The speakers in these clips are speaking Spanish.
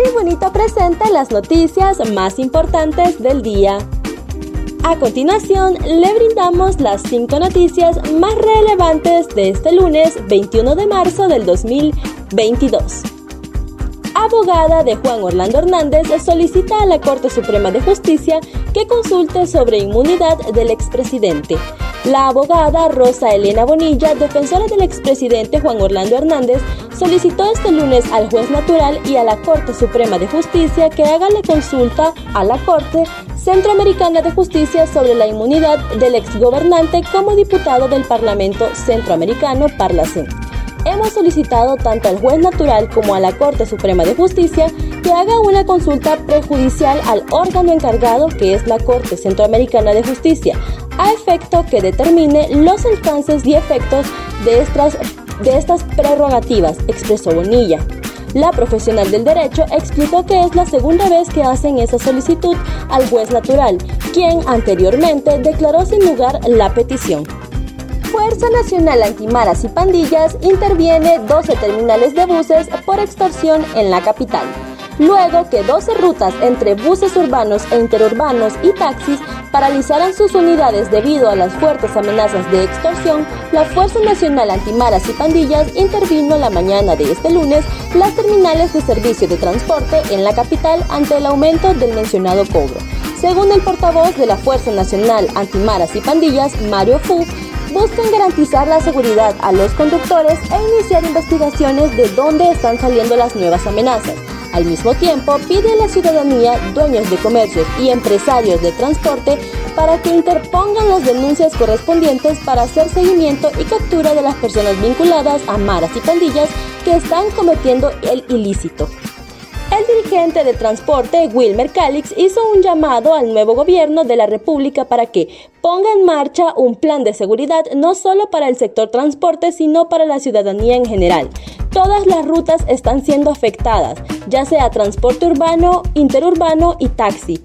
Tribunito presenta las noticias más importantes del día. A continuación, le brindamos las cinco noticias más relevantes de este lunes 21 de marzo del 2022 abogada de Juan Orlando Hernández solicita a la Corte Suprema de Justicia que consulte sobre inmunidad del expresidente. La abogada Rosa Elena Bonilla, defensora del expresidente Juan Orlando Hernández, solicitó este lunes al juez natural y a la Corte Suprema de Justicia que haga la consulta a la Corte Centroamericana de Justicia sobre la inmunidad del exgobernante como diputado del Parlamento Centroamericano Parlacén hemos solicitado tanto al juez natural como a la Corte Suprema de Justicia que haga una consulta prejudicial al órgano encargado que es la Corte Centroamericana de Justicia, a efecto que determine los alcances y efectos de estas, de estas prerrogativas, expresó Bonilla. La profesional del derecho explicó que es la segunda vez que hacen esa solicitud al juez natural, quien anteriormente declaró sin lugar la petición. Fuerza Nacional Antimaras y Pandillas interviene 12 terminales de buses por extorsión en la capital. Luego que 12 rutas entre buses urbanos e interurbanos y taxis paralizaran sus unidades debido a las fuertes amenazas de extorsión, la Fuerza Nacional Antimaras y Pandillas intervino la mañana de este lunes las terminales de servicio de transporte en la capital ante el aumento del mencionado cobro. Según el portavoz de la Fuerza Nacional Antimaras y Pandillas, Mario Fu, buscan garantizar la seguridad a los conductores e iniciar investigaciones de dónde están saliendo las nuevas amenazas. Al mismo tiempo, pide a la ciudadanía, dueños de comercios y empresarios de transporte para que interpongan las denuncias correspondientes para hacer seguimiento y captura de las personas vinculadas a maras y pandillas que están cometiendo el ilícito. Dirigente de transporte, Wilmer Calix, hizo un llamado al nuevo gobierno de la República para que ponga en marcha un plan de seguridad no solo para el sector transporte, sino para la ciudadanía en general. Todas las rutas están siendo afectadas, ya sea transporte urbano, interurbano y taxi.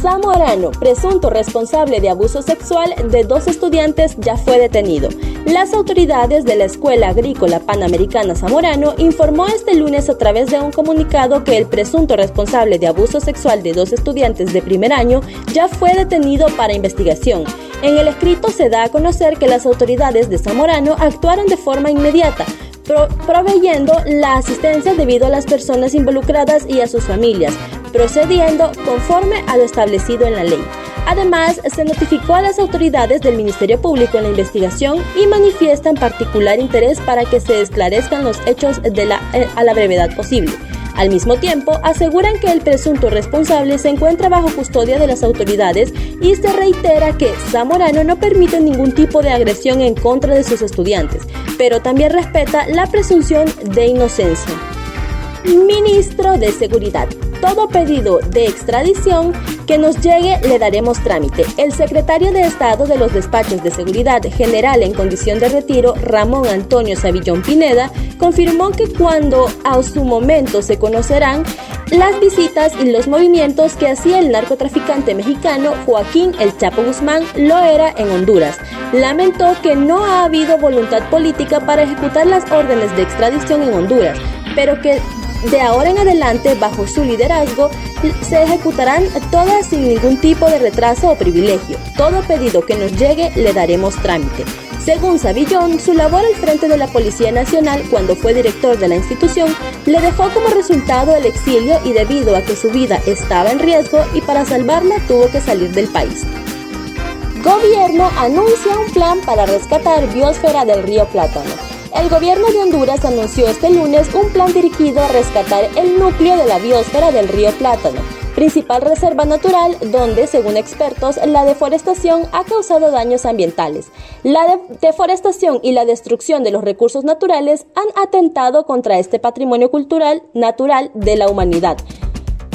Zamorano, presunto responsable de abuso sexual de dos estudiantes, ya fue detenido. Las autoridades de la Escuela Agrícola Panamericana Zamorano informó este lunes a través de un comunicado que el presunto responsable de abuso sexual de dos estudiantes de primer año ya fue detenido para investigación. En el escrito se da a conocer que las autoridades de Zamorano actuaron de forma inmediata, proveyendo la asistencia debido a las personas involucradas y a sus familias, procediendo conforme a lo establecido en la ley. Además, se notificó a las autoridades del Ministerio Público en la investigación y manifiestan particular interés para que se esclarezcan los hechos a la brevedad posible. Al mismo tiempo, aseguran que el presunto responsable se encuentra bajo custodia de las autoridades y se reitera que Zamorano no permite ningún tipo de agresión en contra de sus estudiantes, pero también respeta la presunción de inocencia. Ministro de Seguridad todo pedido de extradición que nos llegue le daremos trámite. El secretario de Estado de los Despachos de Seguridad General en condición de retiro, Ramón Antonio Savillón Pineda, confirmó que cuando a su momento se conocerán las visitas y los movimientos que hacía el narcotraficante mexicano Joaquín El Chapo Guzmán lo era en Honduras. Lamentó que no ha habido voluntad política para ejecutar las órdenes de extradición en Honduras, pero que de ahora en adelante, bajo su liderazgo, se ejecutarán todas sin ningún tipo de retraso o privilegio. Todo pedido que nos llegue le daremos trámite. Según Savillón, su labor al frente de la Policía Nacional cuando fue director de la institución le dejó como resultado el exilio y debido a que su vida estaba en riesgo y para salvarla tuvo que salir del país. Gobierno anuncia un plan para rescatar biosfera del río Plátano el gobierno de Honduras anunció este lunes un plan dirigido a rescatar el núcleo de la biosfera del río Plátano, principal reserva natural donde, según expertos, la deforestación ha causado daños ambientales. La deforestación y la destrucción de los recursos naturales han atentado contra este patrimonio cultural natural de la humanidad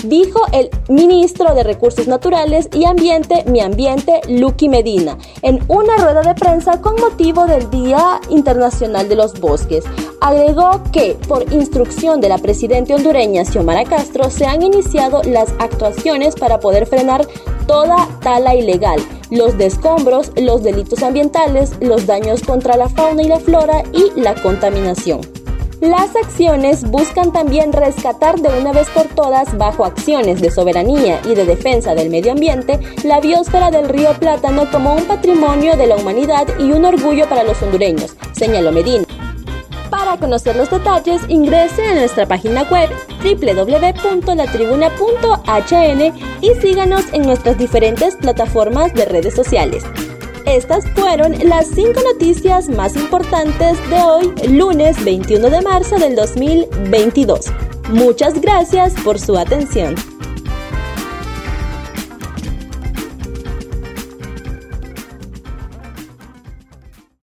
dijo el ministro de Recursos Naturales y Ambiente, Mi Ambiente, Lucky Medina, en una rueda de prensa con motivo del Día Internacional de los Bosques. Agregó que, por instrucción de la presidenta hondureña Xiomara Castro, se han iniciado las actuaciones para poder frenar toda tala ilegal, los descombros, los delitos ambientales, los daños contra la fauna y la flora y la contaminación. Las acciones buscan también rescatar de una vez por todas, bajo acciones de soberanía y de defensa del medio ambiente, la biosfera del río Plátano como un patrimonio de la humanidad y un orgullo para los hondureños, señaló Medina. Para conocer los detalles, ingrese a nuestra página web www.latribuna.hn y síganos en nuestras diferentes plataformas de redes sociales. Estas fueron las cinco noticias más importantes de hoy, lunes 21 de marzo del 2022. Muchas gracias por su atención.